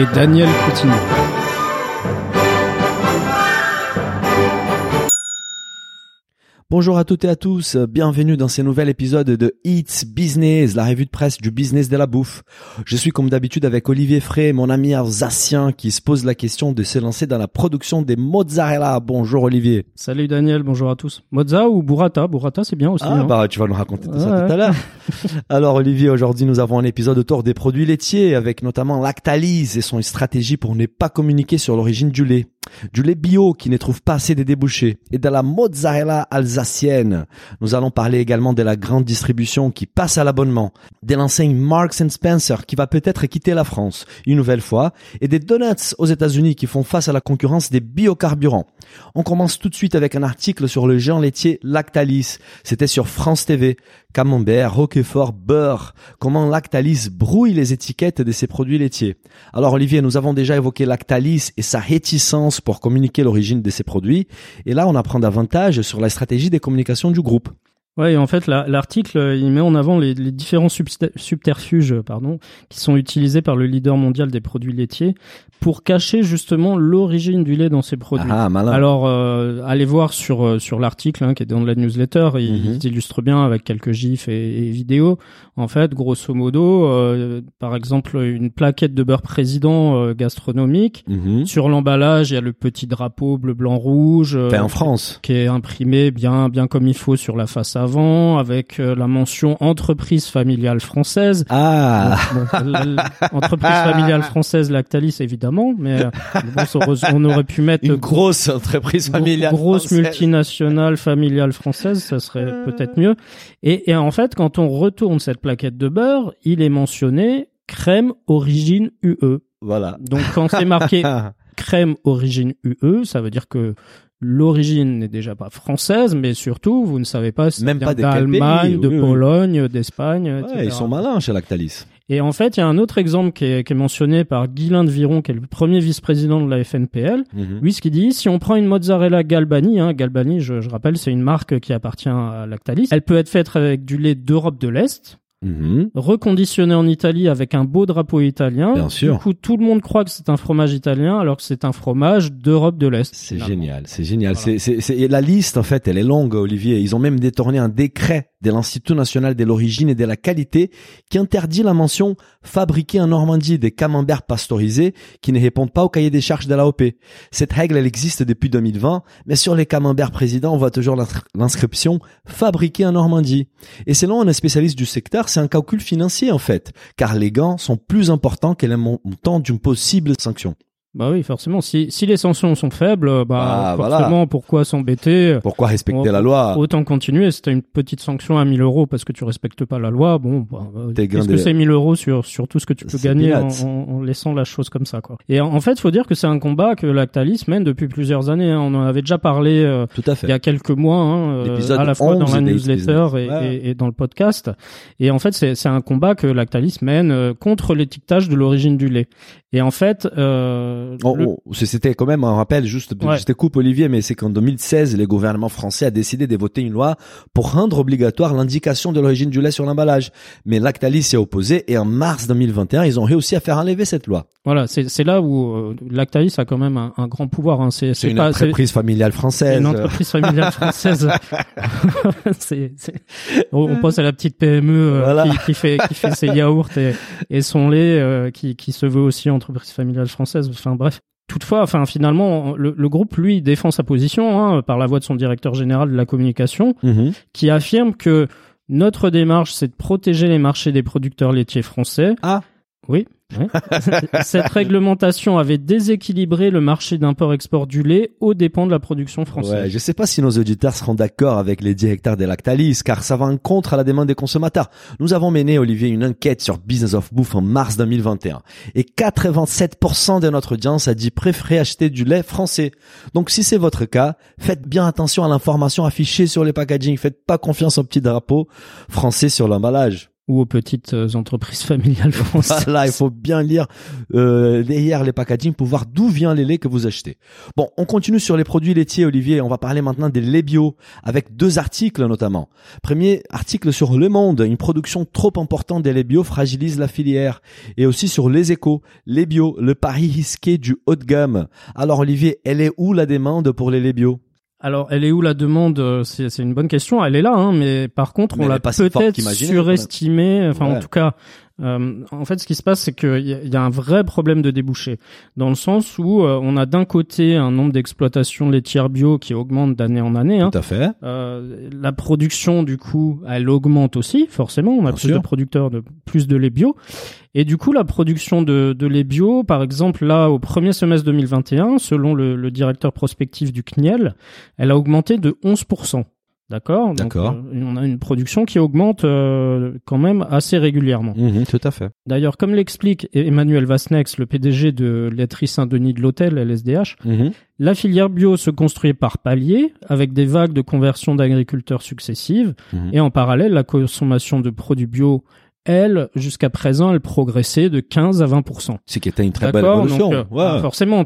Et Daniel Coutinho. Bonjour à toutes et à tous, bienvenue dans ce nouvel épisode de It's Business, la revue de presse du business de la bouffe. Je suis comme d'habitude avec Olivier Frey, mon ami alsacien qui se pose la question de se lancer dans la production des mozzarella. Bonjour Olivier. Salut Daniel, bonjour à tous. Mozza ou burrata? Burrata c'est bien aussi. Ah hein. bah tu vas nous raconter tout ça Ouais. tout à l'heure. Alors Olivier, aujourd'hui nous avons un épisode autour des produits laitiers avec notamment Lactalis et son stratégie pour ne pas communiquer sur l'origine du lait. Du lait bio qui ne trouve pas assez de débouchés et de la mozzarella alsacienne. Nous allons parler également de la grande distribution qui passe à l'abonnement, de l'enseigne Marks Spencer qui va peut-être quitter la France une nouvelle fois et des donuts aux États-Unis qui font face à la concurrence des biocarburants. On commence tout de suite avec un article sur le géant laitier Lactalis. C'était sur France TV. Camembert, Roquefort, beurre. Comment Lactalis brouille les étiquettes de ses produits laitiers. Alors Olivier, nous avons déjà évoqué Lactalis et sa réticence pour communiquer l'origine de ses produits. Et là, on apprend davantage sur la stratégie des communications du groupe. Ouais, et en fait, la- l'article, euh, il met en avant les, les différents subterfuges, euh, pardon, qui sont utilisés par le leader mondial des produits laitiers pour cacher justement l'origine du lait dans ces produits. Ah, malin. Alors, euh, allez voir sur euh, sur l'article hein, qui est dans la newsletter. Il, Mhm. il illustre bien avec quelques gifs et, et vidéos. En fait, grosso modo, euh, par exemple, une plaquette de beurre président euh, gastronomique. Mhm. Sur l'emballage, il y a le petit drapeau bleu, blanc, rouge. Fait en France. qui est imprimé bien bien comme il faut sur la face avant avec euh, la mention entreprise familiale française. Ah, entreprise familiale française Lactalis évidemment, mais euh, bon, on aurait pu mettre une euh, grosse entreprise familiale. grosse française. multinationale familiale française, ça serait peut-être mieux. Et, et en fait, quand on retourne cette plaquette de beurre, il est mentionné crème origine UE. Voilà. Donc quand c'est marqué crème origine UE, ça veut dire que l'origine n'est déjà pas française, mais surtout, vous ne savez pas si Même pas d'Allemagne, de oui, oui. Pologne, d'Espagne, Ouais, ils sont malins chez Lactalis. Et en fait, il y a un autre exemple qui est, qui est mentionné par Guylain de Viron, qui est le premier vice-président de la FNPL. Mhm. Lui, ce qu'il dit, si on prend une mozzarella Galbani, hein, Galbani, je, je rappelle, c'est une marque qui appartient à Lactalis, elle peut être faite avec du lait d'Europe de l'Est, Mhm. reconditionné en Italie avec un beau drapeau italien. Bien sûr. Du coup, tout le monde croit que c'est un fromage italien alors que c'est un fromage d'Europe de l'Est. C'est génial, c'est génial. Voilà. C'est, la liste, en fait, elle est longue, Olivier. Ils ont même détourné un décret de l'Institut national de l'origine et de la qualité qui interdit la mention fabriqué en Normandie des camemberts pasteurisés qui ne répondent pas au cahier des charges de l'AOP. Cette règle, elle existe depuis 2020, mais sur les camemberts présidents, on voit toujours l'inscri- l'inscription fabriqué en Normandie. Et selon un spécialiste du secteur, c'est un calcul financier, en fait, car les gants sont plus importants que le montant d'une possible sanction. Bah oui, forcément. Si, si les sanctions sont faibles, bah Ah, voilà. forcément, pourquoi s'embêter? Pourquoi respecter la loi? Autant continuer. C'était une petite sanction à 1000 euros parce que tu respectes pas la loi. Bon, bah, euh, gain que c'est 1000 euros sur sur tout ce que tu peux gagner en, en- en laissant la chose comme ça, quoi? Et en, en fait, faut dire que c'est un combat que Lactalis mène depuis plusieurs années. hein. On en avait déjà parlé. euh, Tout à fait. il y a quelques mois, hein, euh, à la fois dans 11 la newsletter et, Ouais. et- et dans le podcast. Et en fait, c'est c'est un combat que Lactalis mène euh, contre l'étiquetage de l'origine du lait. Et en fait, euh, Oh, le- oh, c'était quand même un rappel, juste, Ouais. je te coupe Olivier, mais c'est qu'en 2016, le gouvernement français a décidé de voter une loi pour rendre obligatoire l'indication de l'origine du lait sur l'emballage. Mais Lactalis s'y est opposé et en mars 2021, ils ont réussi à faire enlever cette loi. Voilà, c'est là où euh, Lactalis a quand même un, un grand pouvoir. Hein. C'est une c'est- entreprise familiale française. une entreprise familiale française. on, pense à la petite PME euh, Voilà. qui, qui fait qui fait ses yaourts et, et son lait, euh, qui qui se veut aussi entreprise familiale française. Enfin bref. Toutefois, enfin finalement, le, le groupe lui défend sa position hein, par la voix de son directeur général de la communication, Mhm. qui affirme que notre démarche c'est de protéger les marchés des producteurs laitiers français. Ah. Oui. Ouais. Cette réglementation avait déséquilibré le marché d'import-export du lait aux dépens de la production française. Je sais pas si nos auditeurs seront d'accord avec les directeurs de Lactalis, car ça va en contre à la demande des consommateurs. Nous avons mené, Olivier, une enquête sur Business of Bouffe en mars 2021. Et 87% de notre audience a dit préférer acheter du lait français. Donc si c'est votre cas, faites bien attention à l'information affichée sur les packaging. Faites pas confiance au petit drapeau français sur l'emballage. Ou aux petites euh, entreprises familiales françaises. Là, il faut bien lire euh, derrière les packaging pour voir d'où vient les laits que vous achetez. Bon, on continue sur les produits laitiers, Olivier. On va parler maintenant des laits bio, avec deux articles notamment. Premier article sur Le Monde, une production trop importante des laits bio fragilise la filière. Et aussi sur Les Échos, les bio, le pari risqué du haut de gamme. Alors Olivier, elle est où la demande pour les laits bio? Alors, elle est où la demande Euh, C'est une bonne question. Elle est là, hein, mais par contre, Mais on l'a peut-être surestimée. Enfin, Ouais. en tout cas, euh, en fait, ce qui se passe, c'est qu'il y, y a un vrai problème de débouché, dans le sens où euh, on a d'un côté un nombre d'exploitations laitières bio qui augmente d'année en année. Hein. Tout à fait. Euh, la production, du coup, elle augmente aussi, forcément. On a Bien plus sûr. de producteurs, de plus de lait bio. Et du coup, la production de, de lait bio, par exemple, là, au premier semestre 2021, selon le, le directeur prospectif du CNIEL, elle a augmenté de 11%. D'accord D'accord. euh, on a une production qui augmente euh, quand même assez régulièrement. Mhm, tout à fait. D'ailleurs, comme l'explique Emmanuel Vasnex, le PDG de laiterie Saint-Denis de l'Hôtel, LSDH, Mhm. la filière bio se construit par paliers, avec des vagues de conversion d'agriculteurs successives, Mhm. et en parallèle, la consommation de produits bio, elle, jusqu'à présent, elle progressait de 15 à 20% C'est qui était une très belle évolution. Donc, euh, Ouais. forcément,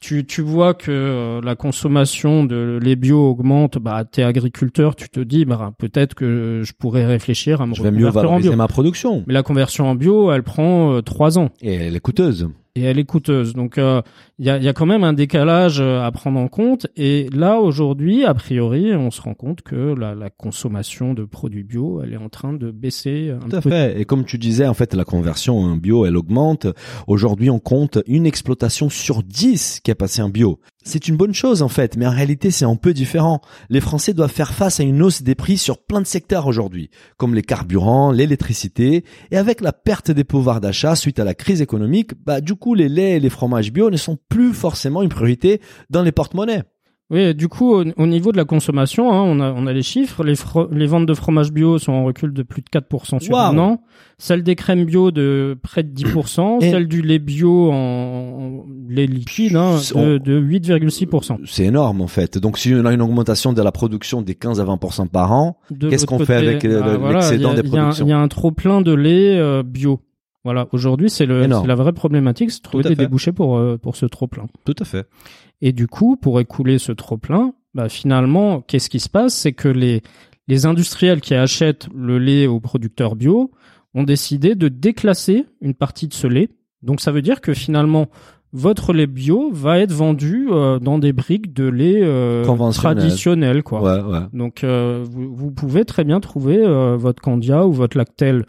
tu, tu vois que euh, la consommation de lait bio augmente, bah, t'es agriculteur, tu te dis, bah, peut-être que je pourrais réfléchir à me Je vais mieux en valoriser bio. ma production. Mais la conversion en bio, elle prend euh, trois ans Et elle est coûteuse. Et elle est coûteuse. Donc euh, il y, a, y a quand même un décalage euh, à prendre en compte. Et là aujourd'hui, a priori, on se rend compte que la, la consommation de produits bio, elle est en train de baisser un Tout à peu. fait. Et comme tu disais, en fait, la conversion en bio, elle augmente. Aujourd'hui, on compte une exploitation sur 10 qui est passée en bio. C'est une bonne chose, en fait, mais en réalité, c'est un peu différent. Les Français doivent faire face à une hausse des prix sur plein de secteurs aujourd'hui, comme les carburants, l'électricité, et avec la perte des pouvoirs d'achat suite à la crise économique, bah, du coup, les laits et les fromages bio ne sont plus forcément une priorité dans les porte-monnaies. Oui, du coup, au, au niveau de la consommation, hein, on, a, on a les chiffres. Les, fro- les ventes de fromage bio sont en recul de plus de 4% sur un an. Celle des crèmes bio de près de 10%. Et- Celle du lait bio en, en lait liquide hein, de, de 8,6%. C'est énorme, en fait. Donc, si on a une augmentation de la production des 15 à 20% par an, Qu'est-ce qu'on fait avec, euh, voilà, l'excédent des productions Il y a un trop plein de lait euh, bio. Voilà, aujourd'hui c'est la vraie problématique, c'est de trouver des fait. débouchés pour euh, pour ce trop plein. tout à fait. Et du coup, pour écouler ce trop plein, bah finalement, qu'est-ce qui se passe, c'est que les les industriels qui achètent le lait aux producteurs bio ont décidé de déclasser une partie de ce lait. Donc ça veut dire que finalement votre lait bio va être vendu euh, dans des briques de lait euh, traditionnel quoi. Ouais, ouais. Donc euh, vous, vous pouvez très bien trouver votre Candia ou votre Lactel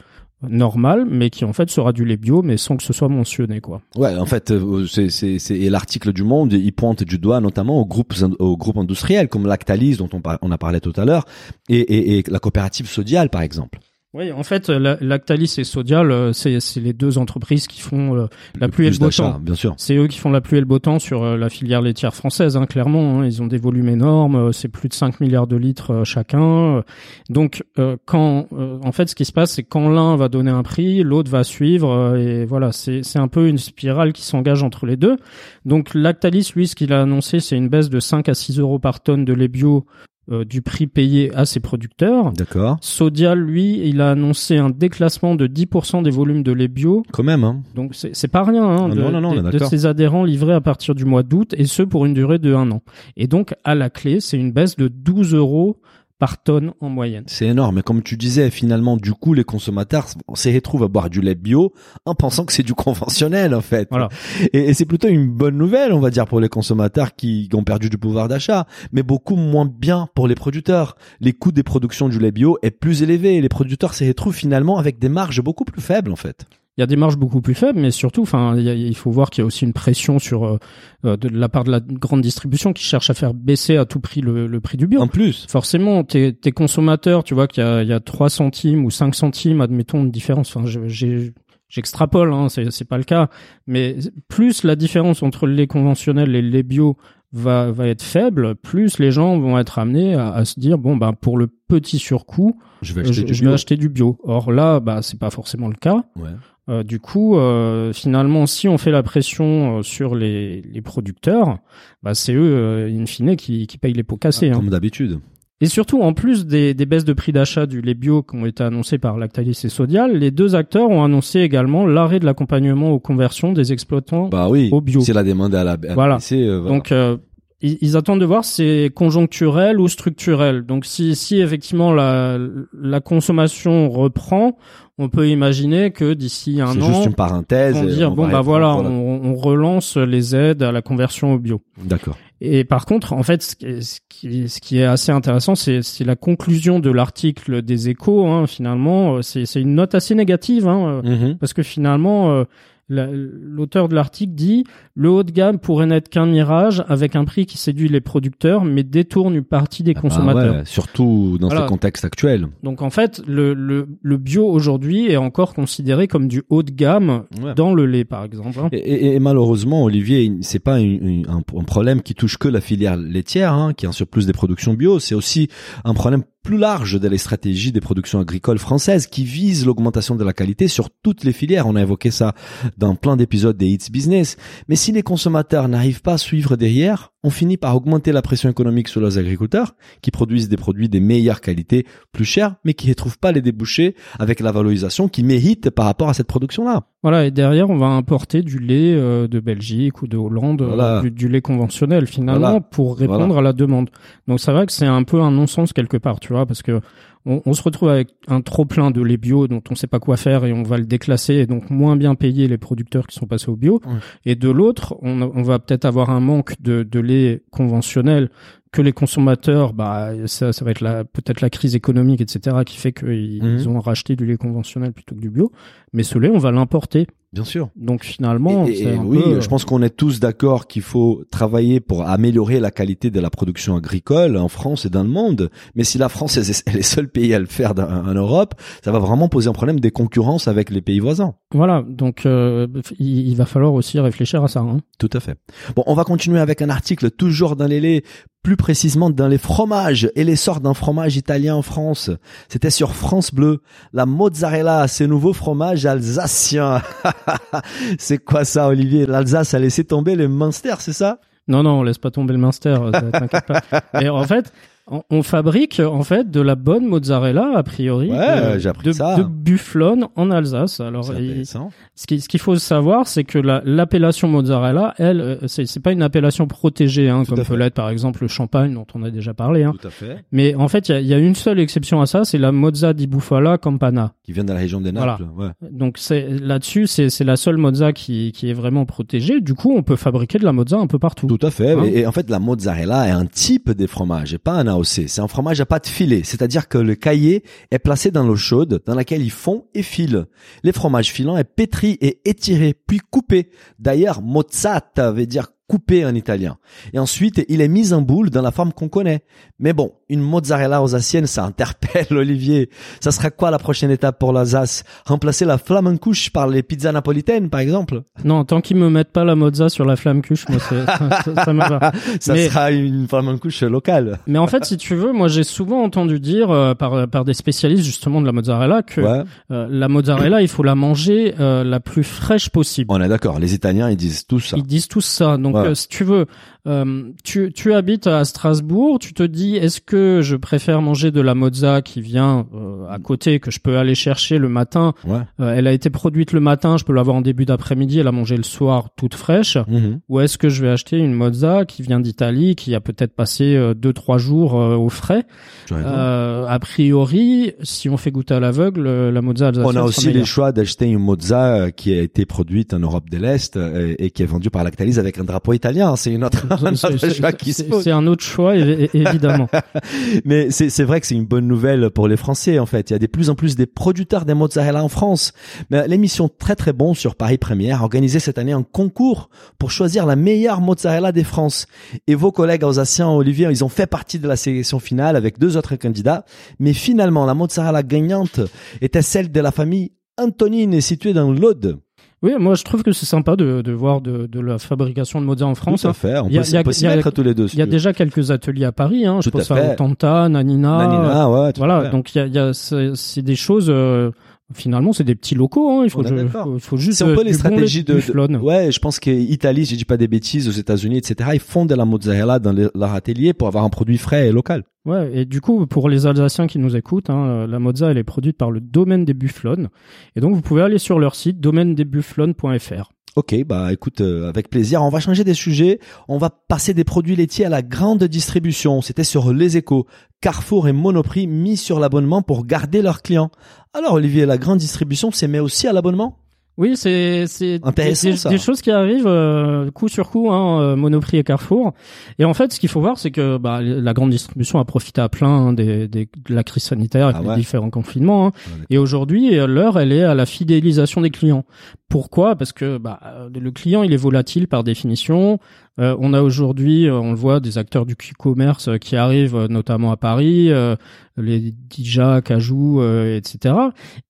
normal, mais qui en fait sera du lait bio, mais sans que ce soit mentionné quoi. Ouais, en fait, euh, c'est c'est l'article du Monde, il pointe du doigt notamment aux groupes aux groupes industriels comme Lactalis dont on, on a parlé tout à l'heure et, et, et la coopérative Sodial par exemple. Oui, en fait, la- Lactalis et Sodial, euh, c'est les deux entreprises qui font euh, la pluie et le beau temps. bien sûr. C'est eux qui font la pluie et le beau temps sur euh, la filière laitière française, hein, clairement. hein. ils ont des volumes énormes, euh, c'est plus de 5 milliards de litres euh, chacun. Euh, Donc, euh, quand, euh, en fait, ce qui se passe, c'est quand l'un va donner un prix, l'autre va suivre, euh, et voilà, c'est c'est un peu une spirale qui s'engage entre les deux. Donc, Lactalis, lui, ce qu'il a annoncé, c'est une baisse de 5 à 6 euros par tonne de lait bio euh, du prix payé à ses producteurs. D'accord. Sodial, lui, il a annoncé un déclassement de 10% des volumes de lait bio. Quand même, hein. Donc c'est pas rien hein, Ah de, non, de- ses adhérents livrés à partir du mois d'août et ce pour une durée de un an. Et donc à la clé, c'est une baisse de 12 euros par tonne en moyenne. C'est énorme. Et comme tu disais, finalement, du coup, les consommateurs se retrouvent à boire du lait bio en pensant que c'est du conventionnel, en fait. Voilà. Et, et c'est plutôt une bonne nouvelle, on va dire, pour les consommateurs qui ont perdu du pouvoir d'achat, mais beaucoup moins bien pour les producteurs. Les coûts des productions du lait bio est plus élevé et les producteurs se retrouvent finalement avec des marges beaucoup plus faibles, en fait. Il y a des marges beaucoup plus faibles, mais surtout, enfin, il, faut voir qu'il y a aussi une pression sur euh, euh, de la part de la grande distribution qui cherche à faire baisser à tout prix le, le prix du bio. En plus. Forcément, tes, tes consommateurs, tu vois qu'il y a, il y a 3 centimes ou 5 centimes, admettons, de différence. Enfin, j'ai j'extrapole, hein, c'est c'est pas le cas, mais plus la différence entre le lait conventionnel et le lait bio va va être faible, plus les gens vont être amenés à, à se dire bon ben pour le petit surcoût, Je vais je, acheter du je vais bio. acheter du bio. Or là, bah c'est pas forcément le cas. Ouais. Euh, du coup, euh, finalement, si on fait la pression euh, sur les, les producteurs, bah, c'est eux, euh, in fine, qui, qui payent les pots cassés. hein. Comme d'habitude. Et surtout, en plus des, des baisses de prix d'achat du lait bio qui ont été annoncées par Lactalis et Sodial, les deux acteurs ont annoncé également l'arrêt de l'accompagnement aux conversions des exploitants. Bah oui. Au bio. C'est la demande à la, à la Voilà. baisser, euh, voilà. Donc, euh, ils, ils attendent de voir si c'est conjoncturel ou structurel. Donc, si, si effectivement la, la consommation reprend, on peut imaginer que d'ici un an, juste une parenthèse. et dire on bon bah voilà, On, on relance les aides à la conversion au bio. D'accord. Et par contre, en fait, ce qui est, ce qui est, ce qui est assez intéressant, c'est la conclusion de l'article des Échos. Hein, finalement, Euh, c'est une note assez négative, hein, euh, Mhm. parce que finalement, euh, l'auteur de l'article dit le haut de gamme pourrait n'être qu'un mirage avec un prix qui séduit les producteurs, mais détourne une partie des Ah bah consommateurs. ouais, surtout dans Voilà. ce contexte actuel. Donc en fait, le, le, le bio aujourd'hui est encore considéré comme du haut de gamme Ouais. dans le lait, par exemple. hein. Et, et- et malheureusement, Olivier, c'est pas une- une- un, un problème qui touche que la filière laitière, hein, qui est un surplus des productions bio. C'est aussi un problème plus large de la stratégie des productions agricoles françaises qui vise l'augmentation de la qualité sur toutes les filières. On a évoqué ça dans plein d'épisodes des Hits Business. Mais si les consommateurs n'arrivent pas à suivre derrière, on finit par augmenter la pression économique sur les agriculteurs qui produisent des produits de meilleure qualité, plus chers, mais qui ne trouvent pas les débouchés avec la valorisation qu'ils méritent par rapport à cette production-là. Voilà, et derrière, on va importer du lait euh, de Belgique ou de Hollande, euh, du, du lait conventionnel finalement, Voilà. pour répondre Voilà. à la demande. Donc c'est vrai que c'est un peu un non-sens quelque part, tu vois, parce que on, on se retrouve avec un trop plein de lait bio dont on sait pas quoi faire et on va le déclasser et donc moins bien payer les producteurs qui sont passés au bio. Ouais. Et de l'autre, on, on va peut-être avoir un manque de, de lait conventionnel que les consommateurs, bah ça, ça va être la peut-être la crise économique, etc., qui fait qu'ils Mhm. ont racheté du lait conventionnel plutôt que du bio. Mais ce lait, on va l'importer. Bien sûr. Donc finalement, Et- et- c'est un oui, peu, je pense qu'on est tous d'accord qu'il faut travailler pour améliorer la qualité de la production agricole en France et dans le monde. Mais si la France est, est le seul pays à le faire dans- en Europe, ça va vraiment poser un problème des concurrences avec les pays voisins. Voilà, donc euh, il, il va falloir aussi réfléchir à ça. Hein. Tout à fait. Bon, on va continuer avec un article toujours dans les laits, plus précisément dans les fromages et l'essor d'un fromage italien en France. C'était sur France Bleu. La mozzarella, ce nouveau fromage alsacien. c'est quoi ça, Olivier? L'Alsace a laissé tomber les Munster, c'est ça? Non, non, on laisse pas tomber le Munster, euh, t'inquiète pas. Mais en fait, on, on fabrique en fait de la bonne mozzarella a priori Ouais, de, j'ai appris de, ça. de bufflone en Alsace. Alors il- ce qui- ce qu'il faut savoir, c'est que la- l'appellation mozzarella, elle, euh, c'est c'est pas une appellation protégée, hein, comme peut l'être par exemple le champagne dont on a déjà parlé. Hein. Tout à fait. Mais en fait, il y a, il y a une seule exception à ça, c'est la mozza di bufala campana. Qui vient de la région des Voilà. Naples. Ouais. Donc c'est là-dessus, c'est c'est la seule mozza qui, qui est vraiment protégée. Du coup, on peut fabriquer de la mozza un peu partout. Tout à fait. Hein et, et en fait, la mozzarella est un type des fromages et pas un C'est un fromage à pâte filée. C'est-à-dire que le caillé est placé dans l'eau chaude dans laquelle il fond et file. Les fromages filants est pétri et étiré, puis coupé. D'ailleurs, mozzata veut dire coupé en italien. Et ensuite, il est mis en boule dans la forme qu'on connaît. Mais bon, une mozzarella alsacienne, ça interpelle Olivier. Ça sera quoi la prochaine étape pour l'Alsace? Remplacer la flamencouche par les pizzas napolitaines, par exemple? Non, tant qu'ils me mettent pas la mozza sur la flamme cuche, moi ça, ça, ça me va. Ça Mais- sera une flamencouche locale. Mais en fait, si tu veux, moi j'ai souvent entendu dire euh, par par des spécialistes justement de la mozzarella que Ouais. euh, la mozzarella, il faut la manger euh, la plus fraîche possible. On est d'accord. Les Italiens, ils disent tout ça. Ils disent tous ça. Donc, Ouais. Si tu veux, euh, tu, tu habites à Strasbourg, tu te dis, est-ce que je préfère manger de la mozza qui vient euh, à côté, que je peux aller chercher le matin Ouais. Euh, Elle a été produite le matin, je peux l'avoir en début d'après-midi, et la manger le soir toute fraîche. Mhm. Ou est-ce que je vais acheter une mozza qui vient d'Italie, qui a peut-être passé euh, deux trois jours au frais euh, A priori, si on fait goûter à l'aveugle, la mozza On a aussi le choix d'acheter une mozza qui a été produite en Europe de l'Est et qui est vendue par Lactalis avec un drapeau italien. C'est une autre, C'est- un autre choix, évidemment. Mais c'est vrai que c'est une bonne nouvelle pour les Français en fait. Il y a de plus en plus des producteurs de mozzarella en France. Mais l'émission très très bon sur Paris Première a organisé cette année un concours pour choisir la meilleure mozzarella des France. Et vos collègues alsaciens, Olivier, ils ont fait partie de la sélection finale avec deux autres candidats. Mais finalement, la mozzarella gagnante était celle de la famille Antonine située dans l'Aude. Oui, moi je trouve que c'est sympa de, de voir de, de la fabrication de mozza en France. Tout à hein. fait. On Il y a- peut, s'y mettre à tous les deux. Il y a déjà quelques ateliers à Paris. Hein. Je Tout à pense à fait. Tanta, Nanina. Nanina, ouais, à voilà, donc il y a, y a c'est des choses. euh, finalement, c'est des petits locaux. Hein. Il faut, je- faut, faut juste C'est un peu les stratégies de, ouais, je pense qu'Italie, si je dis pas des bêtises, aux États-Unis, etc., ils font de la mozzarella dans leur atelier pour avoir un produit frais et local. Ouais, et du coup, pour les Alsaciens qui nous écoutent, hein, la mozza, elle est produite par le domaine des bufflones. Et donc, vous pouvez aller sur leur site, domaine-des-bufflones.fr. Ok, bah écoute, euh, avec plaisir. On va changer des sujets. On va passer des produits laitiers à la grande distribution. C'était sur Les Échos. Carrefour et Monoprix mis sur l'abonnement pour garder leurs clients. Alors Olivier, la grande distribution s'est mis aussi à l'abonnement? Oui, c'est c'est des, des choses qui arrivent euh, coup sur coup, hein, euh, Monoprix et Carrefour. Et en fait, ce qu'il faut voir, c'est que bah, la grande distribution a profité à plein hein, des, des- de la crise sanitaire et Ah des différents confinements. hein. Ouais, Et aujourd'hui, euh, l'heure, elle est à la fidélisation des clients. Pourquoi? Parce que bah, euh, le client, il est volatile par définition. Euh, on a aujourd'hui, on le voit, des acteurs du e-commerce qui arrivent, notamment à Paris, euh, les Dija, Cajou, euh, etc.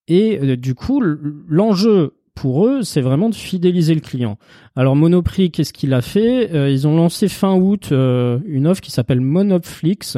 Et du coup, l'enjeu pour eux, c'est vraiment de fidéliser le client. Alors Monoprix, qu'est-ce qu'il a fait? Euh, Ils ont lancé fin août euh, une offre qui s'appelle Monopflix.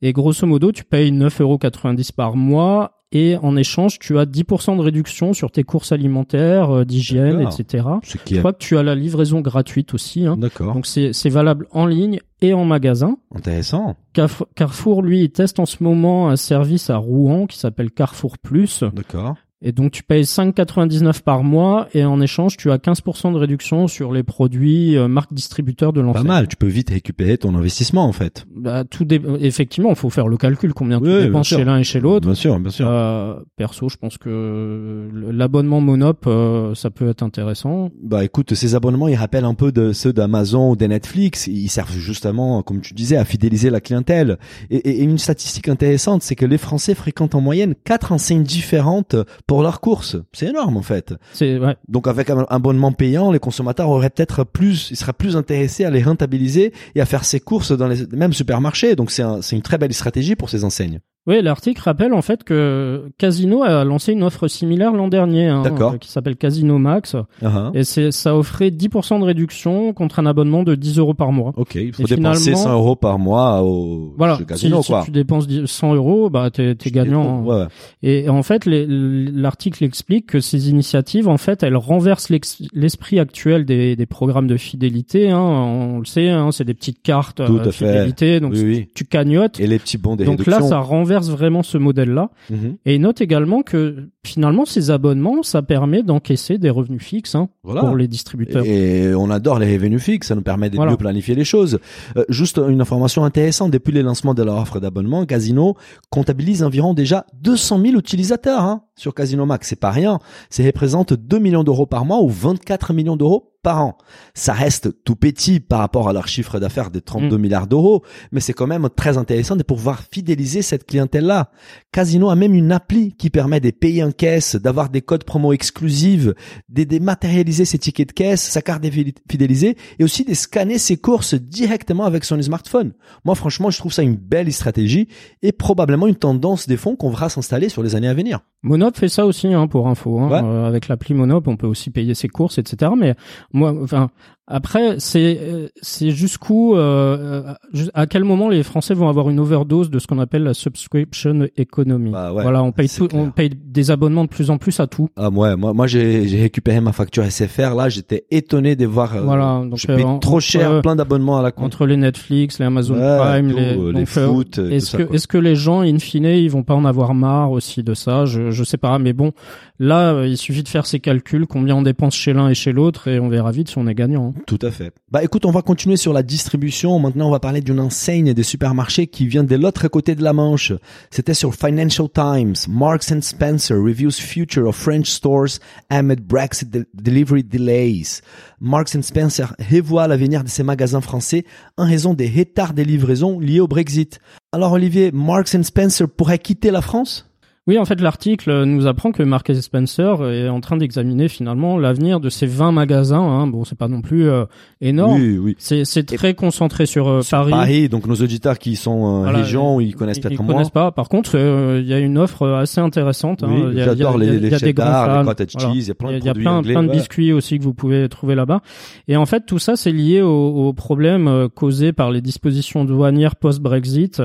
Et grosso modo, tu payes 9,90€ par mois et en échange, tu as 10% de réduction sur tes courses alimentaires, euh, d'hygiène, etc. Je crois que tu as la livraison gratuite aussi. Hein. d'accord, Donc c'est valable en ligne et en magasin. intéressant. Carrefour, Carrefour, lui, il teste en ce moment un service à Rouen qui s'appelle Carrefour Plus. D'accord. Et donc tu payes 5,99 par mois et en échange tu as 15% de réduction sur les produits euh, marques distributeurs de Pas l'enseigne. mal. Tu peux vite récupérer ton investissement en fait. Bah, tout dé- effectivement, il faut faire le calcul combien Oui, tu dépenses chez l'un et chez l'autre. Bien sûr, bien sûr. Euh, perso, je pense que l'abonnement Monop, euh, ça peut être intéressant. Bah écoute, ces abonnements, ils rappellent un peu de ceux d'Amazon ou des Netflix. Ils servent justement, comme tu disais, à fidéliser la clientèle. Et, et- et une statistique intéressante, c'est que les Français fréquentent en moyenne quatre enseignes différentes pour leurs courses. C'est énorme en fait. C'est ouais. Donc avec un abonnement payant, les consommateurs auraient peut-être plus, ils seraient plus intéressés à les rentabiliser et à faire ses courses dans les mêmes supermarchés. Donc c'est un- c'est une très belle stratégie pour ces enseignes. Oui, l'article rappelle en fait que Casino a lancé une offre similaire l'an dernier, hein, euh, qui s'appelle Casino Max, Uh-huh. et c'est ça offrait 10% de réduction contre un abonnement de 10 euros par mois. Ok, il faut Et dépenser finalement- 100 euros par mois au Voilà, si, Casino, si quoi. tu dépenses 10 100 euros, bah t'es t'es gagnant. hein. Ouais. Et en fait, l'article explique que ces initiatives, en fait, elles renversent l'esprit actuel des, des programmes de fidélité. Hein, on le sait, hein, c'est des petites cartes euh, fait. fidélité, donc Oui, oui. tu cagnottes. Et les petits bons des Donc là, ça renverse vraiment ce modèle-là. Mhm. Et note également que finalement, ces abonnements, ça permet d'encaisser des revenus fixes hein, Voilà. pour les distributeurs. Et on adore les revenus fixes, ça nous permet de Voilà. mieux planifier les choses. Euh, juste une information intéressante, depuis le lancement de leur offre d'abonnement, Casino comptabilise environ déjà 200 000 utilisateurs hein, sur Casino Max. C'est pas rien. Ça représente 2 millions d'euros par mois ou 24 millions d'euros par an. Ça reste tout petit par rapport à leur chiffre d'affaires de 32 Mm. milliards d'euros, mais c'est quand même très intéressant de pouvoir fidéliser cette clientèle-là. Casino a même une appli qui permet de payer en caisse, d'avoir des codes promo exclusifs, de dématérialiser ses tickets de caisse, sa carte défili- fidélisée et aussi de scanner ses courses directement avec son smartphone. Moi, franchement, je trouve ça une belle stratégie et probablement une tendance des fonds qu'on verra s'installer sur les années à venir. Monop fait ça aussi, hein, pour info. Hein. Ouais. Euh, avec l'appli Monop, on peut aussi payer ses courses, etc. Mais moi, enfin, après, c'est euh, c'est jusqu'où, euh, euh, à quel moment les Français vont avoir une overdose de ce qu'on appelle la subscription economy. Bah ouais, voilà, on paye tout, on paye des abonnements de plus en plus à tout. Ah ouais, moi, moi j'ai j'ai récupéré ma facture SFR. Là, j'étais étonné de voir. euh, Voilà, donc, je paye euh, trop cher, plein d'abonnements à la con. Entre les Netflix, les Amazon Ouais, Prime, tout, les, les donc, foot, Est-ce que, est-ce que les gens, in fine, ils vont pas en avoir marre aussi de ça? Je, je sais pas, mais bon, là, il suffit de faire ses calculs, combien on dépense chez l'un et chez l'autre, et on verra vite si on est gagnant. hein. Tout à fait. Bah écoute, on va continuer sur la distribution. Maintenant, on va parler d'une enseigne des supermarchés qui vient de l'autre côté de la Manche. C'était sur Financial Times. Marks and Spencer reviews future of French stores amid Brexit de- delivery delays. Marks and Spencer revoit l'avenir de ses magasins français en raison des retards des livraisons liés au Brexit. Alors Olivier, Marks and Spencer pourrait quitter la France? Oui, en fait, l'article nous apprend que Mark Spencer est en train d'examiner finalement l'avenir de ces 20 magasins. Hein. Bon, c'est pas non plus euh, énorme. Oui, oui. C'est, c'est très concentré sur, euh, Sur Paris. Paris, donc nos auditeurs qui sont en Voilà, ils connaissent Ils- peut-être ils moins. connaissent pas. Par contre, euh, il y a une offre assez intéressante. hein. Oui, a- j'adore il y a- les, y les a des grands les fans. cottage Voilà. cheese, il y a plein de il y a plein, anglais. plein de biscuits aussi que vous pouvez trouver là-bas. Et en fait, tout ça, c'est lié aux, aux problèmes euh, causés par les dispositions douanières post-Brexit.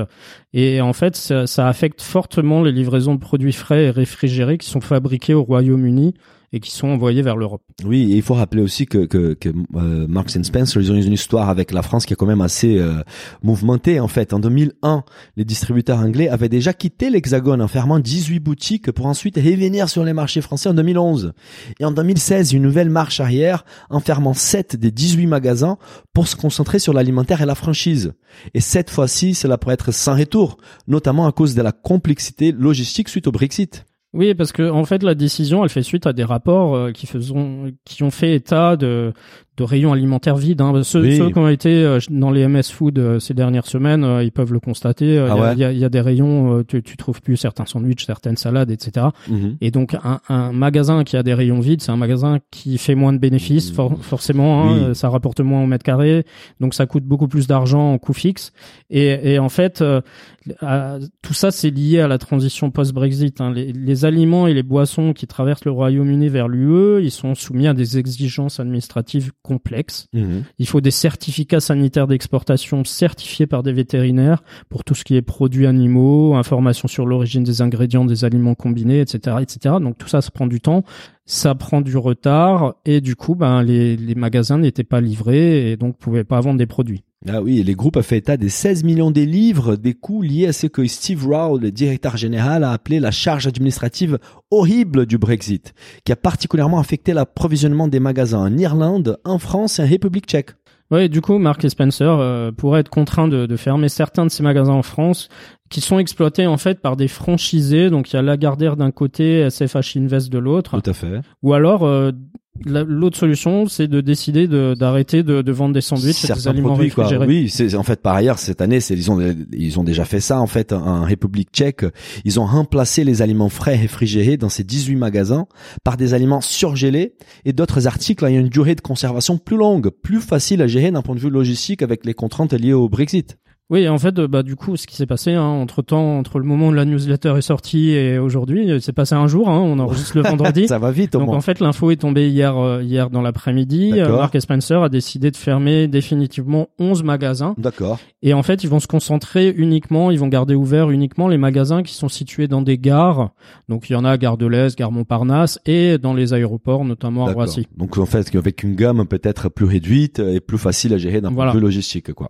Et en fait, ça, affecte fortement les livraisons de produits frais et réfrigérés qui sont fabriqués au Royaume-Uni et qui sont envoyés vers l'Europe. Oui, et il faut rappeler aussi que, que, que euh, Marks and Spencer, ils ont une histoire avec la France qui est quand même assez euh, mouvementée en fait. En 2001, les distributeurs anglais avaient déjà quitté l'Hexagone en fermant 18 boutiques pour ensuite revenir sur les marchés français en 2011. Et en 2016, une nouvelle marche arrière en fermant 7 des 18 magasins pour se concentrer sur l'alimentaire et la franchise. Et cette fois-ci, cela pourrait être sans retour, notamment à cause de la complexité logistique suite au Brexit. Oui, parce que en fait, la décision, elle fait suite à des rapports euh, qui faisons, qui ont fait état de, de rayons alimentaires vides. Hein. Ceux, Oui. ceux qui ont été euh, dans les MS Food euh, ces dernières semaines, euh, ils peuvent le constater. Ah Il y a- ouais il y, a, il y a des rayons, tu, tu trouves plus certains sandwichs, certaines salades, etc. Et donc, un, un magasin qui a des rayons vides, c'est un magasin qui fait moins de bénéfices, for- forcément. hein, Oui. ça rapporte moins au mètre carré, donc ça coûte beaucoup plus d'argent en coût fixe. Et, et en fait, euh, à- tout ça, c'est lié à la transition post-Brexit. hein. Les, les aliments et les boissons qui traversent le Royaume-Uni vers l'UE, ils sont soumis à des exigences administratives complexes. Mhm. Il faut des certificats sanitaires d'exportation certifiés par des vétérinaires pour tout ce qui est produits animaux, informations sur l'origine des ingrédients des aliments combinés, etc., etc. Donc tout ça, ça prend du temps, ça prend du retard et du coup, ben les, les magasins n'étaient pas livrés et donc pouvaient pas vendre des produits. Ah oui, les groupes a fait état des 16 millions des livres, des coûts liés à ce que Steve Rowe, le directeur général, a appelé la charge administrative horrible du Brexit, qui a particulièrement affecté l'approvisionnement des magasins en Irlande, en France et en République tchèque. Ouais, du coup, Mark et Spencer euh, pourraient être contraints de, de fermer certains de ces magasins en France qui sont exploités en fait par des franchisés. Donc il y a Lagardère d'un côté, SFH Invest de l'autre. Tout à fait. Ou alors euh, l'autre solution, c'est de décider de- d'arrêter de, de vendre des sandwichs et des Certains aliments produits, quoi. réfrigérés. Oui, c'est en fait par ailleurs cette année, c'est ils ont ils ont déjà fait ça en fait en République tchèque. Ils ont remplacé les aliments frais réfrigérés dans ces 18 magasins par des aliments surgelés et d'autres articles ayant une durée de conservation plus longue, plus facile à gérer d'un point de vue logistique avec les contraintes liées au Brexit. Oui, en fait, euh, bah du coup, ce qui s'est passé hein, entre temps, entre le moment où la newsletter est sortie et aujourd'hui, euh, c'est passé un jour. Hein, on enregistre le vendredi. Ça va vite au Donc moins. en fait, l'info est tombée hier euh, hier dans l'après-midi. Euh. Mark Spencer a décidé de fermer définitivement 11 magasins. D'accord. Et en fait, ils vont se concentrer uniquement, ils vont garder ouverts uniquement les magasins qui sont situés dans des gares. Donc il y en a à Gare de l'Est, Gare Montparnasse et dans les aéroports, notamment à. Roissy. Donc en fait, avec une gamme peut-être plus réduite et plus facile à gérer d'un point Voilà. de vue logistique, quoi.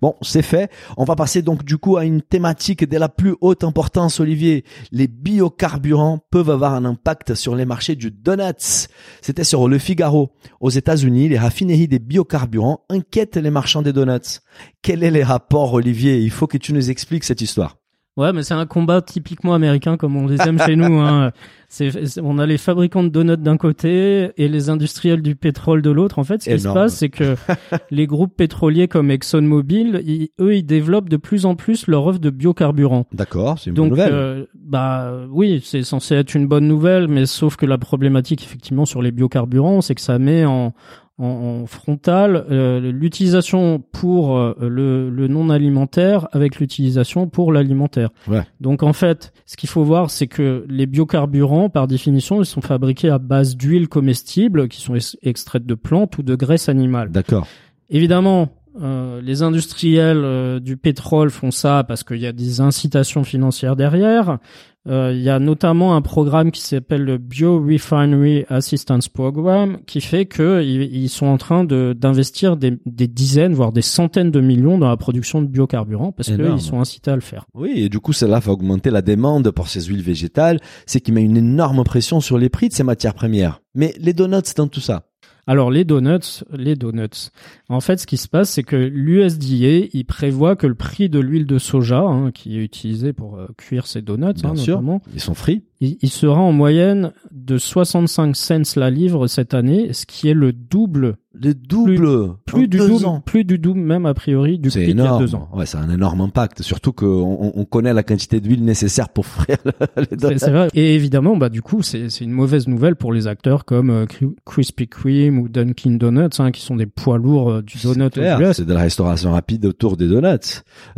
Bon, c'est fait. On va passer donc du coup à une thématique de la plus haute importance, Olivier. Les biocarburants peuvent avoir un impact sur les marchés du donuts. C'était sur Le Figaro. Aux États-Unis, les raffineries des biocarburants inquiètent les marchands des donuts. Quel est les rapports, Olivier? Il faut que tu nous expliques cette histoire. Ouais, mais c'est un combat typiquement américain comme on les aime chez nous. Hein. C'est, c'est- on a les fabricants de donuts d'un côté et les industriels du pétrole de l'autre. En fait, ce qui Énorme. se passe, c'est que les groupes pétroliers comme ExxonMobil, ils- eux, ils développent de plus en plus leur offre de biocarburants. D'accord, c'est une Donc, bonne nouvelle. euh, bah oui, c'est censé être une bonne nouvelle, mais sauf que la problématique effectivement sur les biocarburants, c'est que ça met en en, en frontal euh, l'utilisation pour euh, le, le non alimentaire avec l'utilisation pour l'alimentaire. Ouais. Donc en fait, ce qu'il faut voir, c'est que les biocarburants, par définition, ils sont fabriqués à base d'huiles comestibles qui sont ex- extraites de plantes ou de graisses animales. D'accord. Évidemment, euh, les industriels euh, du pétrole font ça parce qu'il y a des incitations financières derrière. Euh, il y a notamment un programme qui s'appelle le Biorefinery Assistance Program qui fait que ils, sont en train de d'investir des, des dizaines voire des centaines de millions dans la production de biocarburants parce qu'ils sont incités à le faire. Oui, et du coup, cela va augmenter la demande pour ces huiles végétales, c'est qui met une énorme pression sur les prix de ces matières premières. Mais les donuts dans tout ça. Alors les donuts, les donuts. En fait, ce qui se passe, c'est que l'USDA, il prévoit que le prix de l'huile de soja, hein, qui est utilisée pour euh, cuire ces donuts, Bien hein, sûr. notamment, Ils sont frits. il, il sera en moyenne de 65 cents la livre cette année, ce qui est le double Le double. Plus du deux double, ans. plus du double même a priori du C'est prix qu'il y a énorme. deux ans. Ouais, c'est un énorme impact. Surtout qu'on on, on connaît la quantité d'huile nécessaire pour frire les donuts. c'est vrai. Et évidemment, bah du coup, c'est c'est une mauvaise nouvelle pour les acteurs comme euh, Krispy Kreme ou Dunkin Donuts, hein, qui sont des poids lourds euh, du donut aux. C'est de la restauration rapide autour des donuts.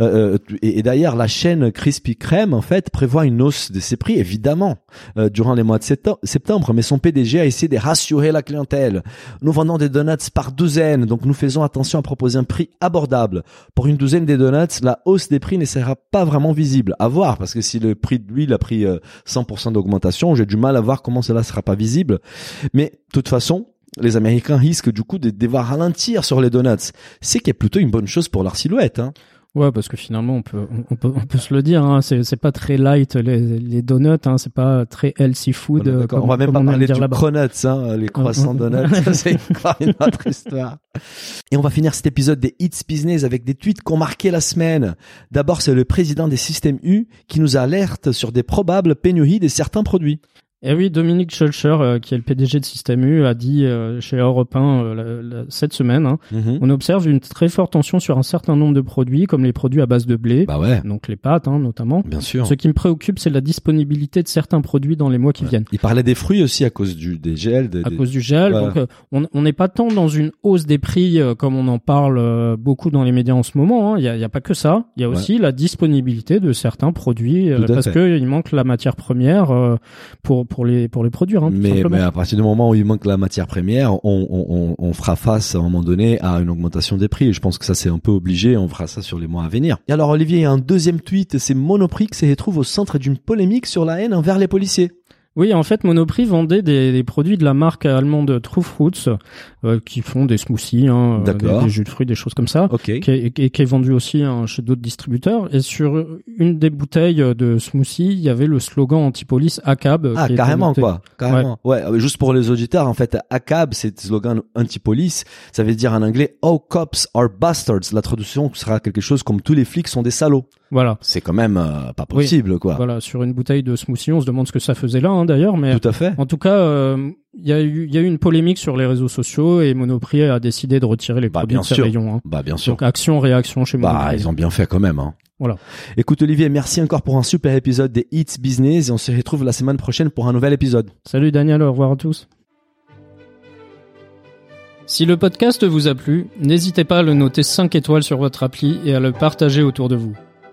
Euh, euh, et, et d'ailleurs, la chaîne Krispy Kreme, en fait, prévoit une hausse de ses prix, évidemment, euh, durant les mois de septem- septembre. Mais son PDG a essayé de rassurer la clientèle. Nous vendons des donuts par douzaine, donc nous faisons attention à proposer un prix abordable. Pour une douzaine des donuts, la hausse des prix ne sera pas vraiment visible. À voir, parce que si le prix de l'huile a pris euh, 100% d'augmentation, j'ai du mal à voir comment cela sera pas visible. Mais de toute façon, les Américains risquent du coup de devoir ralentir sur les donuts. C'est qui est plutôt une bonne chose pour leur silhouette. Hein. Ouais, parce que finalement, on peut, on peut, on peut se le dire, hein, c'est, c'est pas très light les, les donuts, hein, c'est pas très healthy food. On euh, comme- on va même pas parler du cronuts, hein, les croissants donuts. C'est une autre histoire. Et on va finir cet épisode des Hits Business avec des tweets qui ont marqué la semaine. D'abord, c'est le président des systèmes U qui nous alerte sur des probables pénuries de certains produits. Et oui, Dominique Schulcher, euh, qui est le PDG de Système U, a dit euh, chez Europe 1 euh, la- la- cette semaine, hein, on observe une très forte tension sur un certain nombre de produits, comme les produits à base de blé, Bah ouais, donc les pâtes hein, notamment. bien sûr. Ce qui me préoccupe, c'est la disponibilité de certains produits dans les mois qui Ouais. viennent. Il parlait des fruits aussi à cause du des gels. Des, À des- cause du gel, donc on n'est pas tant dans une hausse des prix comme on en parle beaucoup dans les médias en ce moment. hein. Il y, a, pas que ça. Il y a aussi la disponibilité de certains produits parce fait. que il manque la matière première euh, pour pour les pour les produire. Hein, mais, à partir du moment où il manque la matière première, on, on, on, on fera face à un moment donné à une augmentation des prix. Et je pense que ça c'est un peu obligé. On fera ça sur les mois à venir. Et alors Olivier, il y a un deuxième tweet. C'est Monoprix qui se retrouve au centre d'une polémique sur la haine envers les policiers. Oui, en fait, Monoprix vendait des, des produits de la marque allemande True Fruits euh, qui font des smoothies, hein, euh, des, des jus de fruits, des choses comme ça. Ok. Qui est, et qui est vendu aussi hein, chez d'autres distributeurs. Et sur une des bouteilles de smoothie, il y avait le slogan anti-police ACAB. Ah, qui carrément quoi. Carrément. Ouais. euh, Juste pour les auditeurs, en fait, ACAB, c'est le slogan anti-police. Ça veut dire en anglais All cops are bastards. La traduction sera quelque chose comme tous les flics sont des salauds. Voilà. C'est quand même euh, pas possible quoi. Voilà, sur une bouteille de smoothie, on se demande ce que ça faisait là, hein, d'ailleurs, mais Tout à fait. en tout cas, euh, il y a eu, il y a eu une polémique sur les réseaux sociaux et Monoprix a décidé de retirer les Bah, produits bien de ses sûr. rayons. hein. Bah bien sûr. Donc action réaction chez Bah, Monoprix. ils ont bien fait quand même. Hein. Voilà. Écoute Olivier, merci encore pour un super épisode des Hits Business et on se retrouve la semaine prochaine pour un nouvel épisode. Salut Daniel, au revoir à tous. Si le podcast vous a plu, n'hésitez pas à le noter 5 étoiles sur votre appli et à le partager autour de vous.